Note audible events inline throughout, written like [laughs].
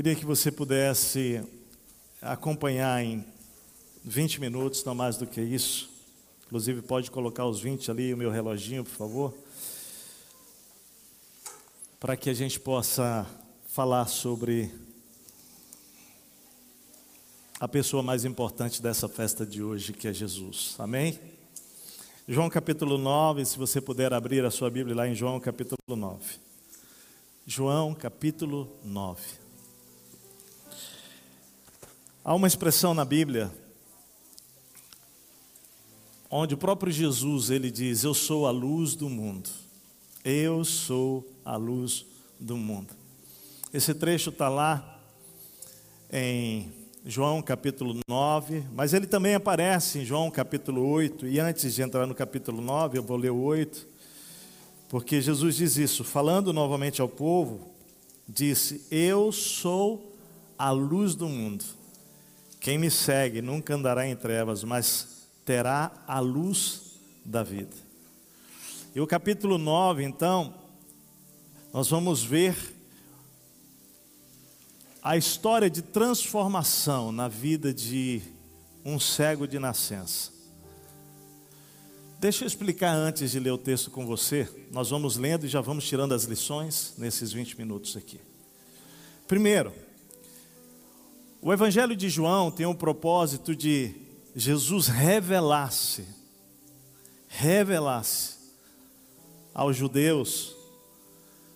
Queria que você pudesse acompanhar em 20 minutos, não mais do que isso. Inclusive, pode colocar os 20 ali, o meu reloginho, por favor. Para que a gente possa falar sobre a pessoa mais importante dessa festa de hoje, que é Jesus. Amém? João capítulo 9, se você puder abrir a sua Bíblia lá em João capítulo 9. João capítulo 9. Há uma expressão na Bíblia onde o próprio Jesus ele diz: "Eu sou a luz do mundo. Eu sou a luz do mundo". Esse trecho está lá em João capítulo 9, mas ele também aparece em João capítulo 8, e antes de entrar no capítulo 9, eu vou ler o 8, porque Jesus diz isso, falando novamente ao povo, disse: Eu sou a luz do mundo. Quem me segue nunca andará em trevas, mas terá a luz da vida. E o capítulo 9, então, nós vamos ver a história de transformação na vida de um cego de nascença. Deixa eu explicar antes de ler o texto com você. Nós vamos lendo e já vamos tirando as lições nesses 20 minutos aqui. Primeiro, o Evangelho de João tem o propósito de Jesus revelar-se, revelar-se aos judeus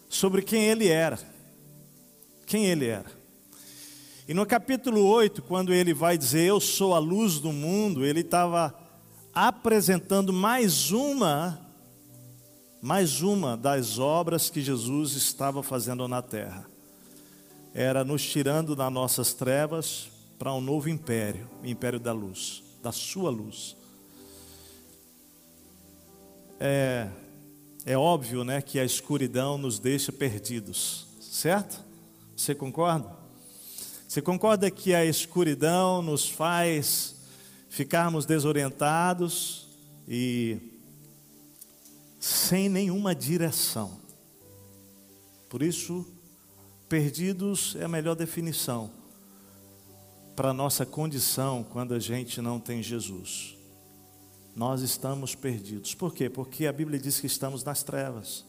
sobre quem ele era. Quem ele era. E no capítulo 8, quando ele vai dizer eu sou a luz do mundo, ele estava apresentando mais uma mais uma das obras que Jesus estava fazendo na terra. Era nos tirando das nossas trevas para um novo império, o império da luz, da sua luz. É, é óbvio, né, que a escuridão nos deixa perdidos, certo? Você concorda? Você concorda que a escuridão nos faz ficarmos desorientados e sem nenhuma direção? Por isso, perdidos é a melhor definição para a nossa condição quando a gente não tem Jesus. Nós estamos perdidos. Por quê? Porque a Bíblia diz que estamos nas trevas,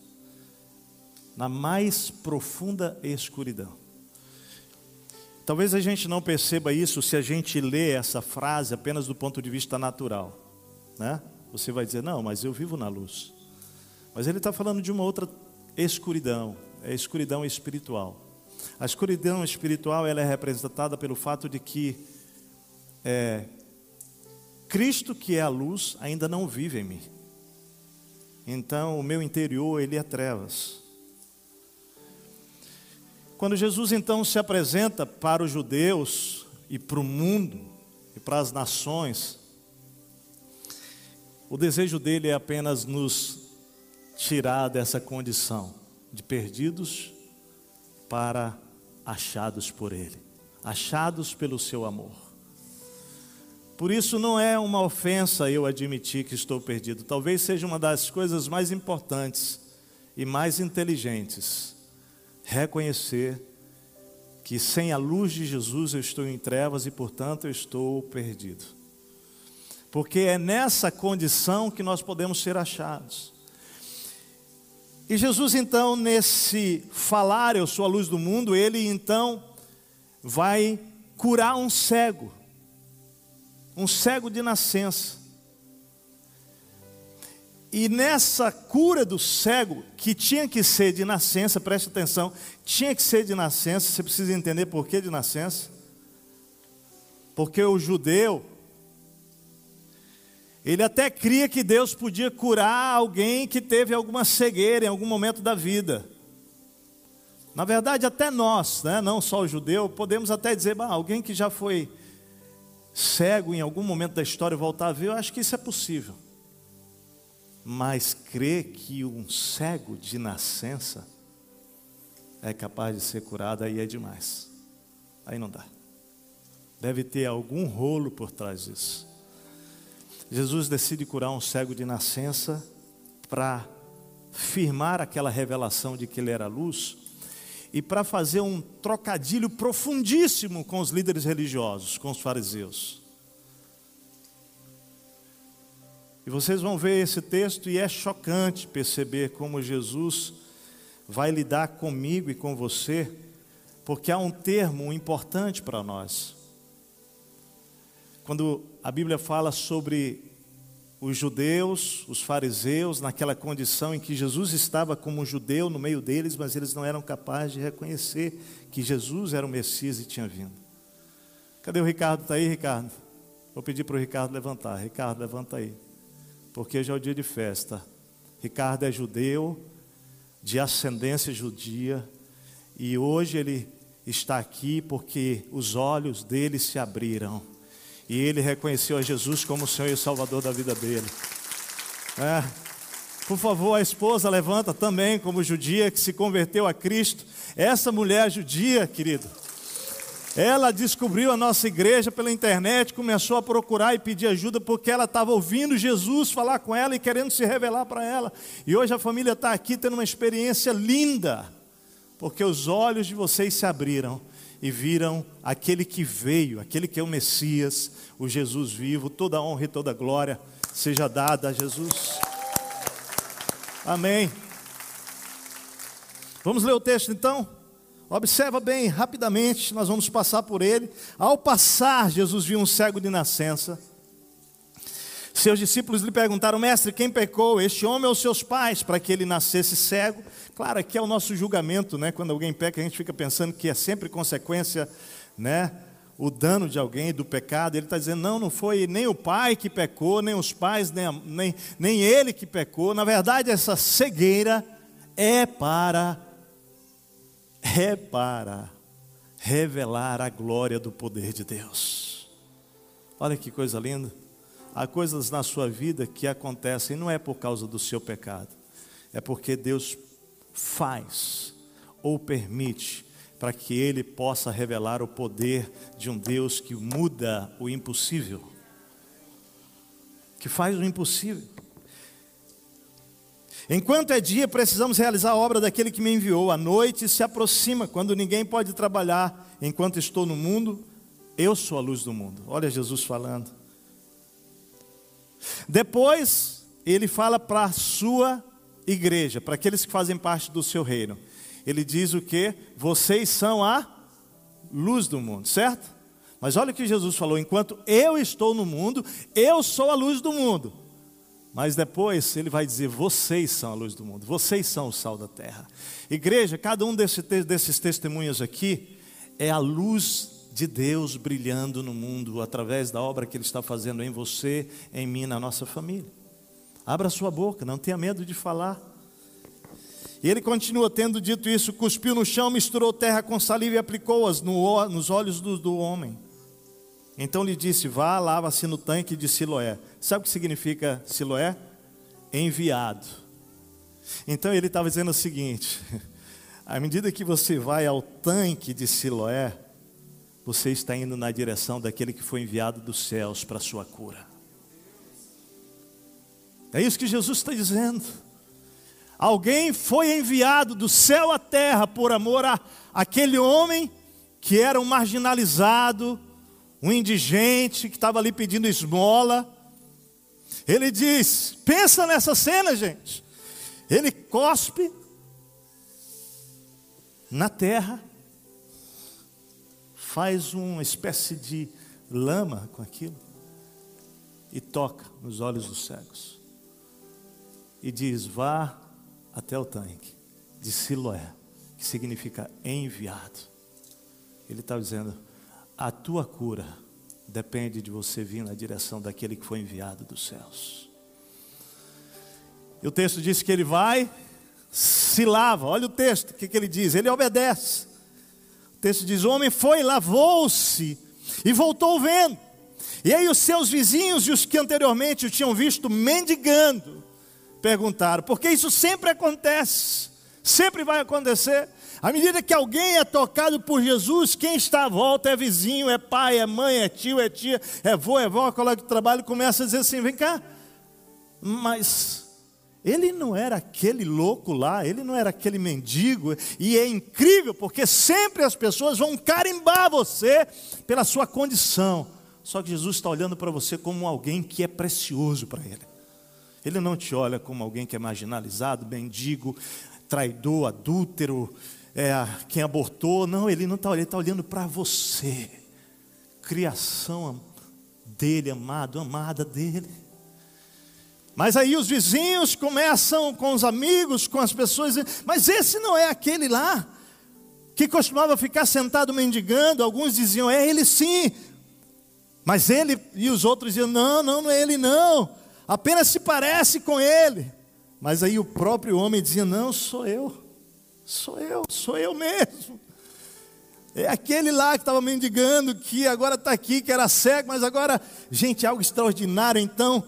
na mais profunda escuridão. Talvez a gente não perceba isso se a gente lê essa frase apenas do ponto de vista natural, né? Você vai dizer, não, mas eu vivo na luz. Mas ele está falando de uma outra escuridão, é a escuridão espiritual. A escuridão espiritual ela é representada pelo fato de que é, Cristo, que é a luz, ainda não vive em mim. Então, o meu interior ele é trevas. Quando Jesus então se apresenta para os judeus e para o mundo e para as nações, o desejo dele é apenas nos tirar dessa condição de perdidos para achados por ele, achados pelo seu amor. Por isso não é uma ofensa eu admitir que estou perdido, talvez seja uma das coisas mais importantes e mais inteligentes reconhecer que sem a luz de Jesus eu estou em trevas e, portanto, eu estou perdido. Porque é nessa condição que nós podemos ser achados. E Jesus, então, nesse falar, eu sou a luz do mundo, ele então vai curar um cego, um cego de nascença. E nessa cura do cego, que tinha que ser de nascença, preste atenção, tinha que ser de nascença, você precisa entender por que de nascença. Porque o judeu, ele até cria que Deus podia curar alguém que teve alguma cegueira em algum momento da vida. Na verdade, até nós, né, não só o judeu, podemos até dizer, bah, alguém que já foi cego em algum momento da história voltar a ver, eu acho que isso é possível mas crê que um cego de nascença é capaz de ser curado, aí é demais. Aí não dá. Deve ter algum rolo por trás disso. Jesus decide curar um cego de nascença para firmar aquela revelação de que ele era luz. e para fazer um trocadilho profundíssimo com os líderes religiosos, com os fariseus. E vocês vão ver esse texto e é chocante perceber como Jesus vai lidar comigo e com você, porque há um termo importante para nós. Quando a Bíblia fala sobre os judeus, os fariseus, naquela condição em que Jesus estava como judeu no meio deles, mas eles não eram capazes de reconhecer que Jesus era o Messias e tinha vindo. Cadê o Ricardo? Está aí, Ricardo? Vou pedir para o Ricardo levantar. Ricardo, levanta aí porque hoje é o dia de festa. Ricardo é judeu, de ascendência judia, e hoje ele está aqui porque os olhos dele se abriram e ele reconheceu a Jesus como o Senhor e Salvador da vida dele. É. Por favor, a esposa levanta também como judia que se converteu a Cristo. Essa mulher judia, querido, ela descobriu a nossa igreja pela internet, começou a procurar e pedir ajuda porque ela estava ouvindo Jesus falar com ela e querendo se revelar para ela. E hoje a família está aqui tendo uma experiência linda, porque os olhos de vocês se abriram e viram aquele que veio, aquele que é o Messias, o Jesus vivo. Toda honra e toda glória seja dada a Jesus. Amém. Vamos ler o texto então? Observa bem, rapidamente, nós vamos passar por ele. Ao passar, Jesus viu um cego de nascença. Seus discípulos lhe perguntaram, mestre, quem pecou, este homem ou seus pais, para que ele nascesse cego? Claro, aqui é o nosso julgamento, né? Quando alguém peca, a gente fica pensando que é sempre consequência, né? O dano de alguém, do pecado. Ele está dizendo, não, não foi nem o pai que pecou, nem os pais, nem, nem, nem ele que pecou. Na verdade, essa cegueira é para é para revelar a glória do poder de Deus. Olha que coisa linda. Há coisas na sua vida que acontecem não é por causa do seu pecado, é porque Deus faz ou permite para que Ele possa revelar o poder de um Deus que muda o impossível, que faz o impossível. Enquanto é dia, precisamos realizar a obra daquele que me enviou. A noite se aproxima, quando ninguém pode trabalhar. Enquanto estou no mundo, eu sou a luz do mundo. Olha Jesus falando. Depois, ele fala para a sua igreja, para aqueles que fazem parte do seu reino. Ele diz o que? Vocês são a luz do mundo, certo? Mas olha o que Jesus falou: enquanto eu estou no mundo, eu sou a luz do mundo. Mas depois ele vai dizer: vocês são a luz do mundo, vocês são o sal da terra. Igreja, cada um desses testemunhos aqui é a luz de Deus brilhando no mundo através da obra que Ele está fazendo em você, em mim, na nossa família. Abra sua boca, não tenha medo de falar. E ele continua tendo dito isso, cuspiu no chão, misturou terra com saliva e aplicou-as no, nos olhos do, do homem. Então lhe disse: Vá, lava-se no tanque de Siloé. Sabe o que significa Siloé? Enviado. Então ele estava dizendo o seguinte: [laughs] à medida que você vai ao tanque de Siloé, você está indo na direção daquele que foi enviado dos céus para a sua cura. É isso que Jesus está dizendo. Alguém foi enviado do céu à terra por amor a aquele homem que era um marginalizado, um indigente que estava ali pedindo esmola. Ele diz: pensa nessa cena, gente. Ele cospe na terra, faz uma espécie de lama com aquilo e toca nos olhos dos cegos. E diz: vá até o tanque de Siloé, que significa enviado. Ele está dizendo: a tua cura depende de você vir na direção daquele que foi enviado dos céus. E o texto diz que ele vai, se lava. Olha o texto, o que, que ele diz? Ele obedece. Texto diz: o homem foi, lavou-se e voltou vendo. E aí os seus vizinhos e os que anteriormente o tinham visto mendigando, perguntaram, porque isso sempre acontece, sempre vai acontecer. À medida que alguém é tocado por Jesus, quem está à volta é vizinho, é pai, é mãe, é tio, é tia, é vô, é vó, colega de trabalho, começa a dizer assim: vem cá, mas Ele não era aquele louco lá, ele não era aquele mendigo, e é incrível porque sempre as pessoas vão carimbar você pela sua condição. Só que Jesus está olhando para você como alguém que é precioso para Ele. Ele não te olha como alguém que é marginalizado, mendigo, traidor, adúltero, é, quem abortou. Não, Ele não está olhando, Ele está olhando para você. Criação dele, amado, amada dele. Mas aí os vizinhos começam com os amigos, com as pessoas, mas esse não é aquele lá que costumava ficar sentado mendigando. Alguns diziam, é ele sim. Mas ele e os outros diziam, não, não, não é ele não. Apenas se parece com ele. Mas aí o próprio homem dizia, não, sou eu. Sou eu, sou eu mesmo. É aquele lá que estava mendigando, que agora está aqui, que era cego, mas agora, gente, algo extraordinário. Então,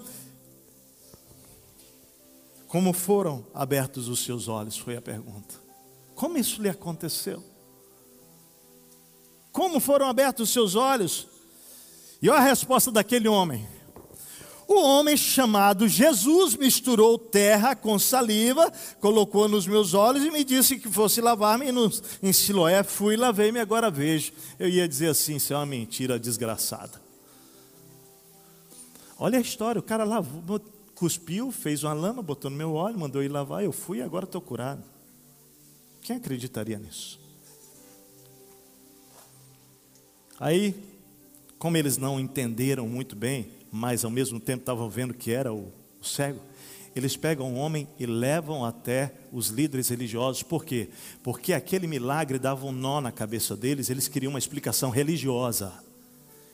como foram abertos os seus olhos? Foi a pergunta. Como isso lhe aconteceu? Como foram abertos os seus olhos? E olha a resposta daquele homem. O homem chamado Jesus misturou terra com saliva, colocou nos meus olhos e me disse que fosse lavar-me em Siloé. Fui, lavei-me, agora vejo. Eu ia dizer assim: isso é uma mentira desgraçada. Olha a história: o cara lavou, cuspiu, fez uma lama, botou no meu óleo, mandou ir lavar, eu fui e agora estou curado. Quem acreditaria nisso? Aí, como eles não entenderam muito bem, mas ao mesmo tempo estavam vendo que era o, o cego, eles pegam o homem e levam até os líderes religiosos. Por quê? Porque aquele milagre dava um nó na cabeça deles, eles queriam uma explicação religiosa.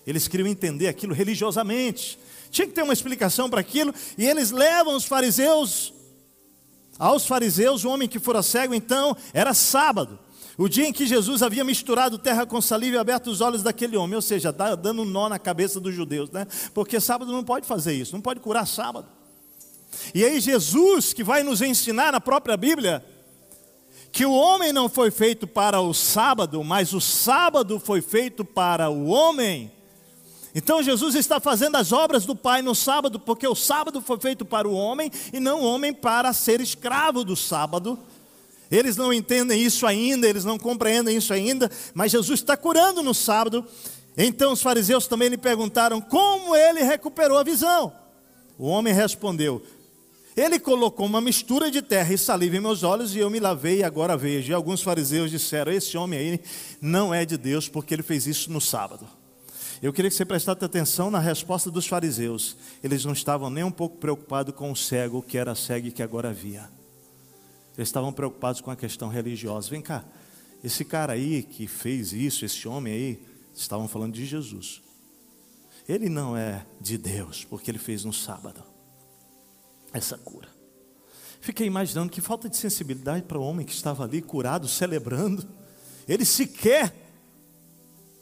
Eles queriam entender aquilo religiosamente. Tinha que ter uma explicação para aquilo, e eles levam os fariseus. Aos fariseus, o homem que fora cego, então, era sábado. O dia em que Jesus havia misturado terra com saliva e aberto os olhos daquele homem, ou seja, dando um nó na cabeça dos judeus, né? Porque sábado não pode fazer isso, não pode curar sábado. E aí Jesus, que vai nos ensinar na própria Bíblia, que o homem não foi feito para o sábado, mas o sábado foi feito para o homem. Então Jesus está fazendo as obras do Pai no sábado, porque o sábado foi feito para o homem e não o homem para ser escravo do sábado. Eles não entendem isso ainda, eles não compreendem isso ainda, mas Jesus está curando no sábado. Então os fariseus também lhe perguntaram como ele recuperou a visão. O homem respondeu: Ele colocou uma mistura de terra e saliva em meus olhos e eu me lavei e agora vejo. E alguns fariseus disseram: Esse homem aí não é de Deus porque ele fez isso no sábado. Eu queria que você prestasse atenção na resposta dos fariseus. Eles não estavam nem um pouco preocupados com o cego que era cego e que agora via. Eles estavam preocupados com a questão religiosa. Vem cá, esse cara aí que fez isso, esse homem aí, estavam falando de Jesus. Ele não é de Deus, porque ele fez no sábado essa cura. Fiquei imaginando que falta de sensibilidade para o homem que estava ali curado, celebrando. Eles sequer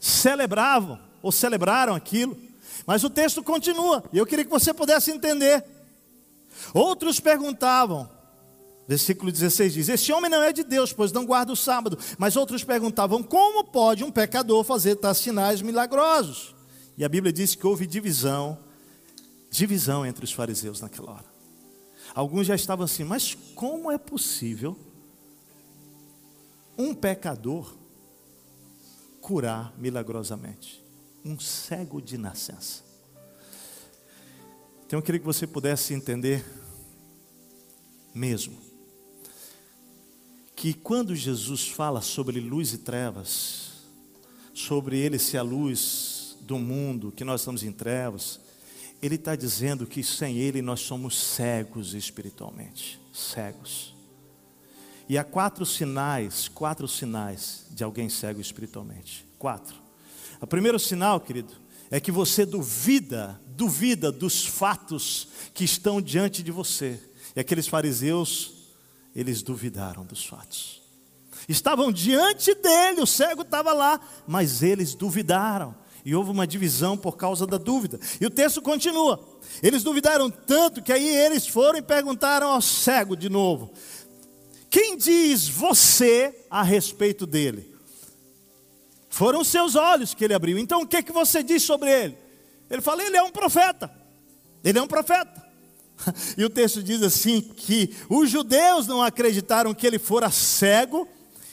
celebravam ou celebraram aquilo. Mas o texto continua, e eu queria que você pudesse entender. Outros perguntavam, versículo 16 diz: Este homem não é de Deus, pois não guarda o sábado. Mas outros perguntavam: Como pode um pecador fazer tais sinais milagrosos? E a Bíblia diz que houve divisão, divisão entre os fariseus naquela hora. Alguns já estavam assim, mas como é possível um pecador curar milagrosamente? Um cego de nascença. Então eu queria que você pudesse entender mesmo que quando Jesus fala sobre luz e trevas, sobre ele ser a luz do mundo, que nós estamos em trevas, ele está dizendo que sem ele nós somos cegos espiritualmente, cegos. E há quatro sinais, quatro sinais de alguém cego espiritualmente. Quatro. O primeiro sinal, querido, é que você duvida, duvida dos fatos que estão diante de você. E aqueles fariseus, eles duvidaram dos fatos. Estavam diante dele, o cego estava lá, mas eles duvidaram. E houve uma divisão por causa da dúvida. E o texto continua. Eles duvidaram tanto que aí eles foram e perguntaram ao cego de novo: Quem diz você a respeito dele? Foram seus olhos que ele abriu. Então o que, que você diz sobre ele? Ele fala: ele é um profeta. Ele é um profeta. [laughs] E o texto diz assim: que os judeus não acreditaram que ele fora cego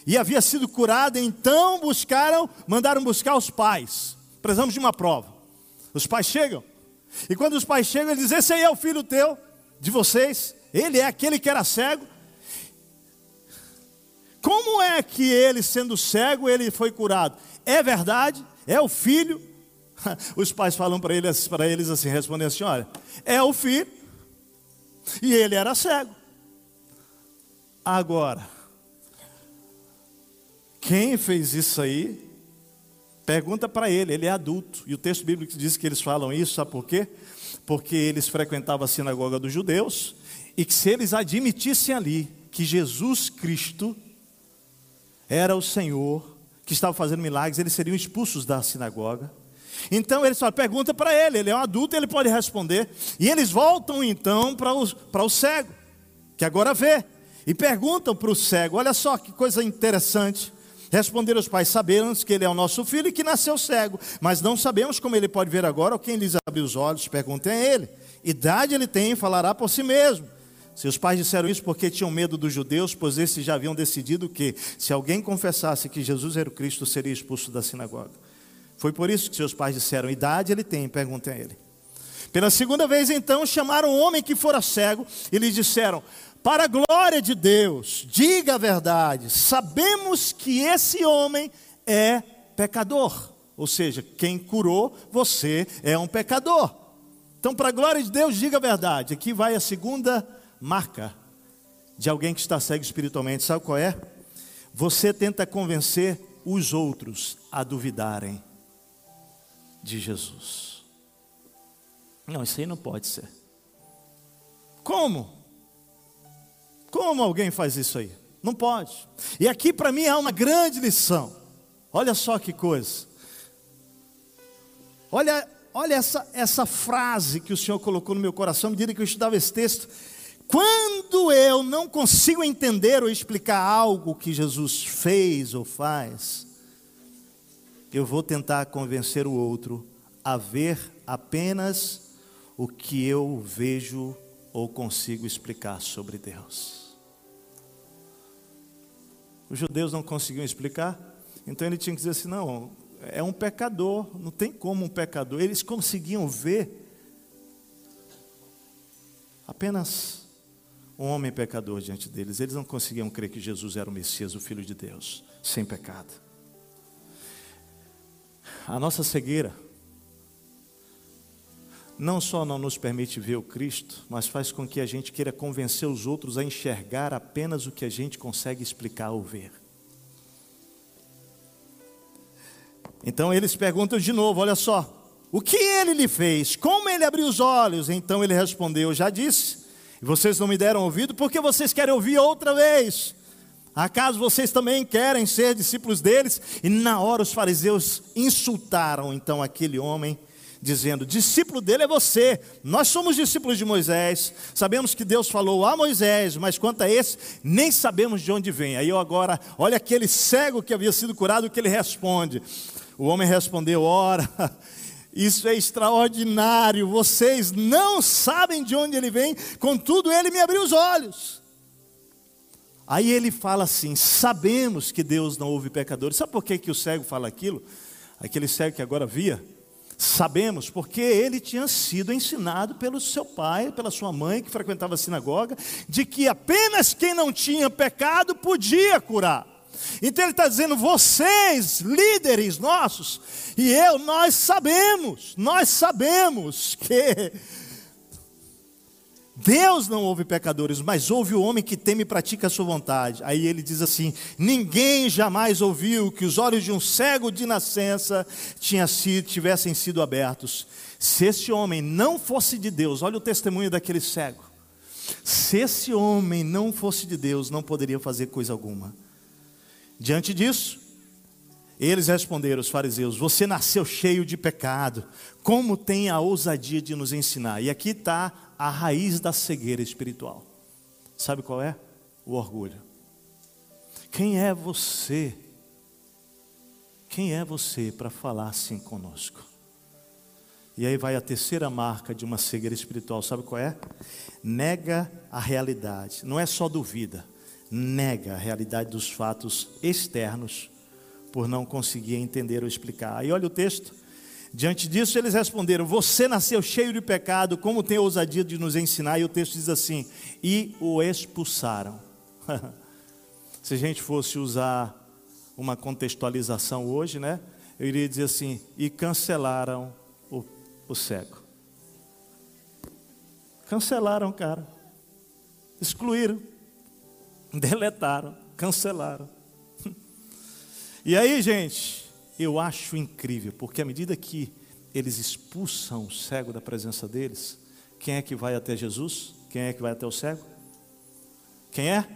e havia sido curado, então buscaram, mandaram buscar os pais. Precisamos de uma prova. Os pais chegam, e quando os pais chegam, eles dizem: Esse aí é o filho teu, de vocês, ele é aquele que era cego. Como é que ele, sendo cego, ele foi curado? É verdade? É o filho? [laughs] Os pais falam para eles, eles assim, respondem assim: olha, é o filho, e ele era cego. Agora, quem fez isso aí, pergunta para ele, ele é adulto. E o texto bíblico diz que eles falam isso, sabe por quê? Porque eles frequentavam a sinagoga dos judeus, e que se eles admitissem ali que Jesus Cristo era o Senhor, que estava fazendo milagres, eles seriam expulsos da sinagoga. Então eles falam, pergunta para ele, ele é um adulto, ele pode responder. E eles voltam então para o, para o cego, que agora vê, e perguntam para o cego: olha só que coisa interessante. Responderam os pais: sabemos que ele é o nosso filho e que nasceu cego, mas não sabemos como ele pode ver agora ou quem lhes abriu os olhos. Perguntem a ele. Idade ele tem, falará por si mesmo. Seus pais disseram isso porque tinham medo dos judeus, pois esses já haviam decidido que, se alguém confessasse que Jesus era o Cristo, seria expulso da sinagoga. Foi por isso que seus pais disseram: idade ele tem, perguntem a ele. Pela segunda vez, então, chamaram o homem que fora cego e lhe disseram: Para a glória de Deus, diga a verdade, sabemos que esse homem é pecador. Ou seja, quem curou você é um pecador. Então, para a glória de Deus, diga a verdade. Aqui vai a segunda marca de alguém que está cego espiritualmente. Sabe qual é? Você tenta convencer os outros a duvidarem de Jesus. Não, isso aí não pode ser. Como? Como alguém faz isso aí? Não pode. E aqui para mim há uma grande lição. Olha só que coisa. Olha, olha essa, essa frase que o Senhor colocou no meu coração, à medida que eu estudava esse texto. Quando eu não consigo entender ou explicar algo que Jesus fez ou faz, eu vou tentar convencer o outro a ver apenas o que eu vejo ou consigo explicar sobre Deus. Os judeus não conseguiam explicar, então ele tinha que dizer assim: não, é um pecador, não tem como um pecador. Eles conseguiam ver apenas um homem pecador diante deles. Eles não conseguiam crer que Jesus era o Messias, o Filho de Deus, sem pecado. A nossa cegueira não só não nos permite ver o Cristo, mas faz com que a gente queira convencer os outros a enxergar apenas o que a gente consegue explicar ou ver. Então eles perguntam de novo: olha só, o que ele lhe fez? Como ele abriu os olhos? Então ele respondeu: já disse, e vocês não me deram ouvido, porque vocês querem ouvir outra vez. Acaso vocês também querem ser discípulos deles? E na hora os fariseus insultaram então aquele homem, dizendo: discípulo dele é você, nós somos discípulos de Moisés, sabemos que Deus falou a Moisés, mas quanto a esse, nem sabemos de onde vem. Aí eu agora, olha aquele cego que havia sido curado, o que ele responde. O homem respondeu: ora. Isso é extraordinário. Vocês não sabem de onde ele vem, contudo, ele me abriu os olhos. Aí ele fala assim: sabemos que Deus não ouve pecadores. Sabe por que, que o cego fala aquilo? Aquele cego que agora via? Sabemos, porque ele tinha sido ensinado pelo seu pai, pela sua mãe, que frequentava a sinagoga, de que apenas quem não tinha pecado podia curar. Então ele está dizendo: vocês, líderes nossos, e eu, nós sabemos, nós sabemos que Deus não ouve pecadores, mas ouve o homem que teme e pratica a sua vontade. Aí ele diz assim: Ninguém jamais ouviu que os olhos de um cego de nascença tinha sido, tivessem sido abertos. Se esse homem não fosse de Deus, olha o testemunho daquele cego. Se esse homem não fosse de Deus, não poderia fazer coisa alguma. Diante disso, eles responderam, os fariseus: Você nasceu cheio de pecado, como tem a ousadia de nos ensinar? E aqui está a raiz da cegueira espiritual. Sabe qual é? O orgulho. Quem é você? Quem é você para falar assim conosco? E aí vai a terceira marca de uma cegueira espiritual, sabe qual é? Nega a realidade. Não é só duvida, nega a realidade dos fatos externos por não conseguir entender ou explicar. Aí olha o texto. Diante disso, eles responderam: Você nasceu cheio de pecado, como tem ousadia de nos ensinar? E o texto diz assim: E o expulsaram. [laughs] Se a gente fosse usar uma contextualização hoje, né? Eu iria dizer assim: E cancelaram o, o cego. Cancelaram, cara. Excluíram. [laughs] Deletaram. Cancelaram. E aí, gente, eu acho incrível, porque à medida que eles expulsam o cego da presença deles, quem é que vai até Jesus? Quem é que vai até o cego? Quem é?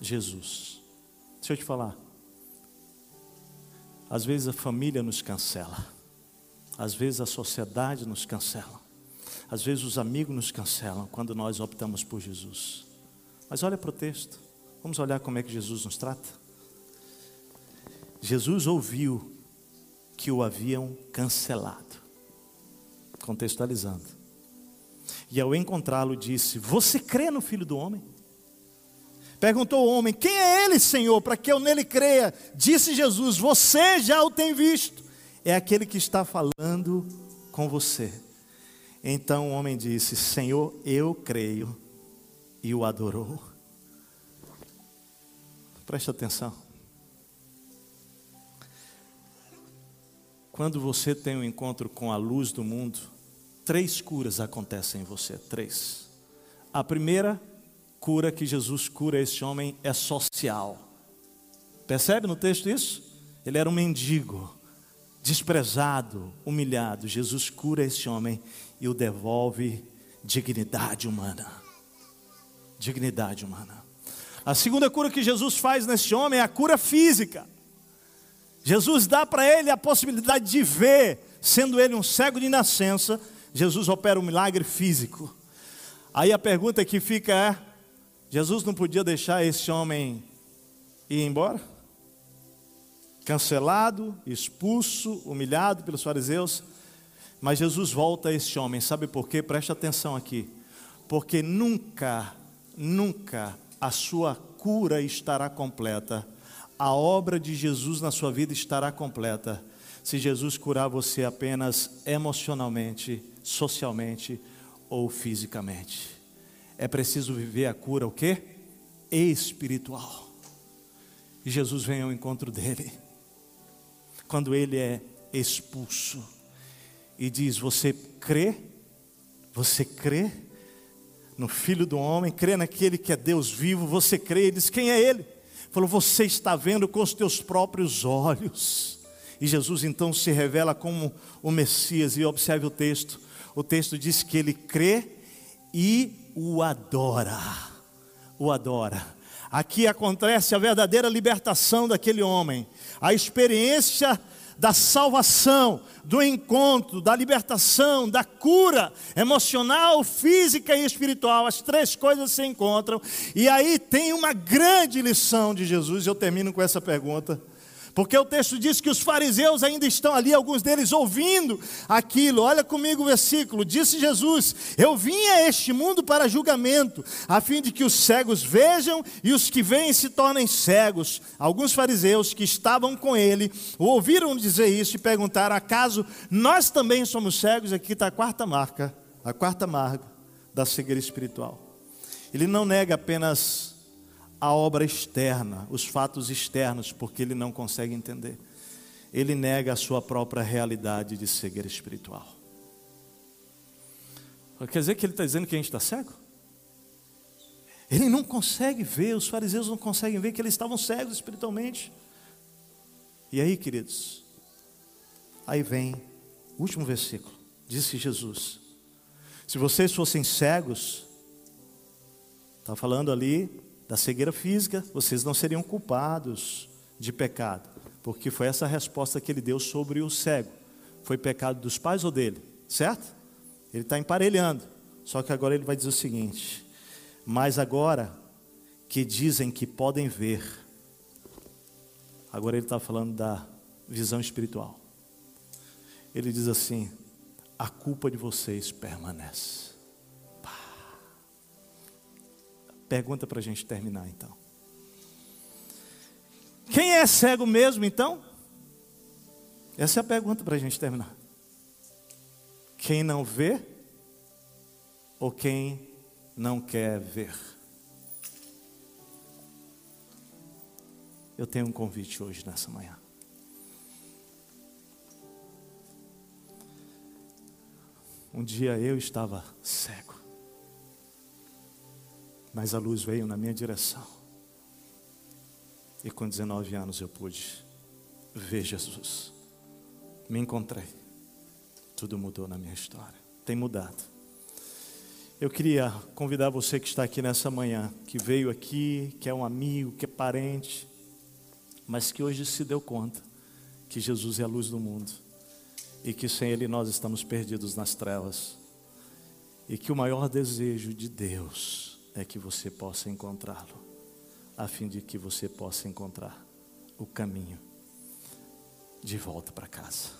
Jesus. Deixa eu te falar. Às vezes a família nos cancela. Às vezes a sociedade nos cancela. Às vezes os amigos nos cancelam quando nós optamos por Jesus. Mas olha para o texto. Vamos olhar como é que Jesus nos trata. Jesus ouviu que o haviam cancelado. Contextualizando. E ao encontrá-lo, disse: Você crê no filho do homem? Perguntou o homem: Quem é ele, Senhor, para que eu nele creia? Disse Jesus: Você já o tem visto. É aquele que está falando com você. Então o homem disse: Senhor, eu creio. E o adorou. Preste atenção. Quando você tem um encontro com a luz do mundo, três curas acontecem em você. Três. A primeira cura que Jesus cura esse homem é social. Percebe no texto isso? Ele era um mendigo, desprezado, humilhado. Jesus cura esse homem e o devolve dignidade humana. Dignidade humana. A segunda cura que Jesus faz nesse homem é a cura física. Jesus dá para ele a possibilidade de ver, sendo ele um cego de nascença, Jesus opera um milagre físico. Aí a pergunta que fica é: Jesus não podia deixar esse homem ir embora? Cancelado, expulso, humilhado pelos fariseus. Mas Jesus volta a esse homem, sabe por quê? Preste atenção aqui. Porque nunca, nunca a sua cura estará completa a obra de Jesus na sua vida estará completa se Jesus curar você apenas emocionalmente, socialmente ou fisicamente. É preciso viver a cura o quê? Espiritual. E Jesus vem ao encontro dele. Quando ele é expulso e diz: "Você crê? Você crê no Filho do homem? Crê naquele que é Deus vivo? Você crê?" Ele diz: "Quem é ele?" Falou: Você está vendo com os teus próprios olhos. E Jesus então se revela como o Messias. E observe o texto: o texto diz que ele crê e o adora. O adora. Aqui acontece a verdadeira libertação daquele homem, a experiência da salvação, do encontro, da libertação, da cura emocional, física e espiritual. As três coisas se encontram. E aí tem uma grande lição de Jesus. Eu termino com essa pergunta. Porque o texto diz que os fariseus ainda estão ali, alguns deles ouvindo aquilo. Olha comigo o versículo. Disse Jesus: Eu vim a este mundo para julgamento, a fim de que os cegos vejam e os que veem se tornem cegos. Alguns fariseus que estavam com ele ouviram dizer isso e perguntaram: Acaso nós também somos cegos? Aqui está a quarta marca, a quarta marca da cegueira espiritual. Ele não nega apenas a obra externa, os fatos externos, porque ele não consegue entender. Ele nega a sua própria realidade de cegueira espiritual. Quer dizer que ele está dizendo que a gente está cego? Ele não consegue ver, os fariseus não conseguem ver que eles estavam cegos espiritualmente. E aí, queridos, aí vem o último versículo. Disse Jesus: Se vocês fossem cegos, está falando ali da cegueira física, vocês não seriam culpados de pecado, porque foi essa resposta que ele deu sobre o cego. Foi pecado dos pais ou dele? Certo? Ele está emparelhando. Só que agora ele vai dizer o seguinte: Mas agora que dizem que podem ver, agora ele está falando da visão espiritual. Ele diz assim: a culpa de vocês permanece. Pergunta para a gente terminar então. Quem é cego mesmo então? Essa é a pergunta para a gente terminar. Quem não vê ou quem não quer ver? Eu tenho um convite hoje nessa manhã. Um dia eu estava cego, mas a luz veio na minha direção. E com 19 anos eu pude ver Jesus. Me encontrei. Tudo mudou na minha história. Tem mudado. Eu queria convidar você que está aqui nessa manhã, que veio aqui, que é um amigo, que é parente, mas que hoje se deu conta que Jesus é a luz do mundo e que sem Ele nós estamos perdidos nas trevas e que o maior desejo de Deus é que você possa encontrá-lo, a fim de que você possa encontrar o caminho de volta para casa.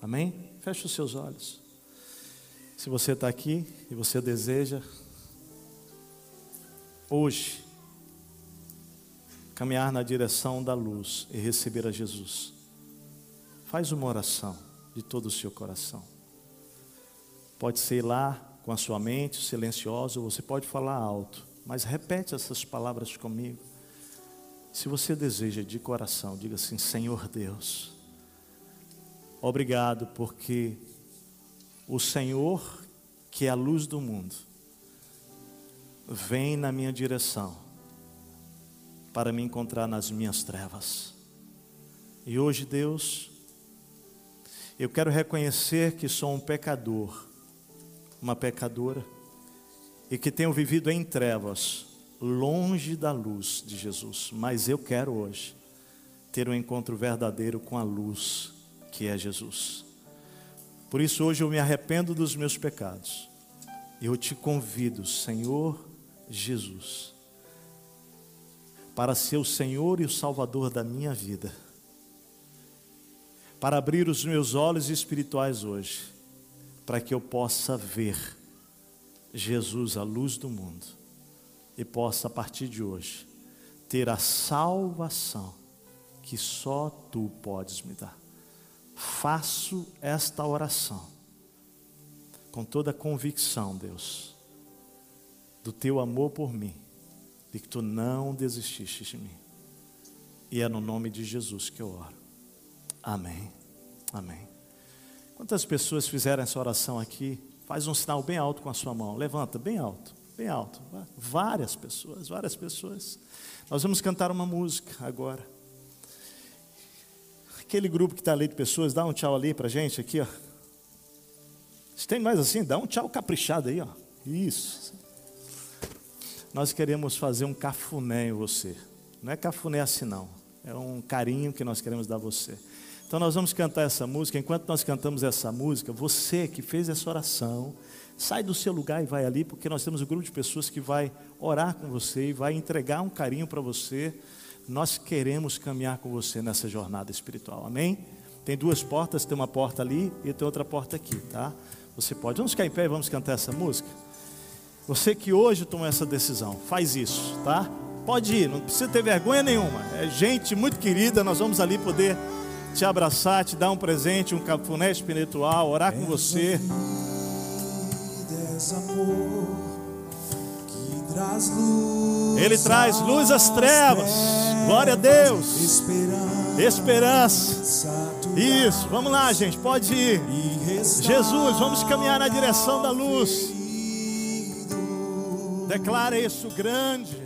Amém? Feche os seus olhos. Se você está aqui e você deseja, hoje, caminhar na direção da luz e receber a Jesus, faz uma oração de todo o seu coração. Pode ser lá com a sua mente silenciosa, você pode falar alto, mas repete essas palavras comigo. Se você deseja de coração, diga assim: Senhor Deus, obrigado porque o Senhor, que é a luz do mundo, vem na minha direção para me encontrar nas minhas trevas. E hoje, Deus, eu quero reconhecer que sou um pecador, uma pecadora, e que tenho vivido em trevas, longe da luz de Jesus. Mas eu quero hoje ter um encontro verdadeiro com a luz que é Jesus. Por isso hoje eu me arrependo dos meus pecados. Eu te convido, Senhor Jesus, para ser o Senhor e o Salvador da minha vida para abrir os meus olhos espirituais hoje, para que eu possa ver Jesus, a luz do mundo, e possa a partir de hoje ter a salvação que só tu podes me dar. Faço esta oração com toda a convicção, Deus, do teu amor por mim, de que tu não desististe de mim. E é no nome de Jesus que eu oro. Amém. Amém. Quantas pessoas fizeram essa oração aqui? Faz um sinal bem alto com a sua mão. Levanta, bem alto, bem alto. Várias pessoas, várias pessoas. Nós vamos cantar uma música agora. Aquele grupo que está ali de pessoas, dá um tchau ali para gente aqui, ó. Se tem mais assim, dá um tchau caprichado aí, ó. Isso. Nós queremos fazer um cafuné em você. Não é cafuné assim não. É um carinho que nós queremos dar a você. Então nós vamos cantar essa música. Enquanto nós cantamos essa música, você que fez essa oração, sai do seu lugar e vai ali, porque nós temos um grupo de pessoas que vai orar com você e vai entregar um carinho para você. Nós queremos caminhar com você nessa jornada espiritual. Amém? Tem duas portas, tem uma porta ali e tem outra porta aqui, tá? Você pode. Vamos ficar em pé e vamos cantar essa música? Você que hoje tomou essa decisão, faz isso, tá? Pode ir, não precisa ter vergonha nenhuma. É gente muito querida, nós vamos ali poder te abraçar, te dar um presente, um cafuné espiritual, orar com você. Ele traz luz às trevas. Glória a Deus. Esperança. Isso, vamos lá, gente. Pode ir. Jesus, vamos caminhar na direção da luz. Declara isso grande.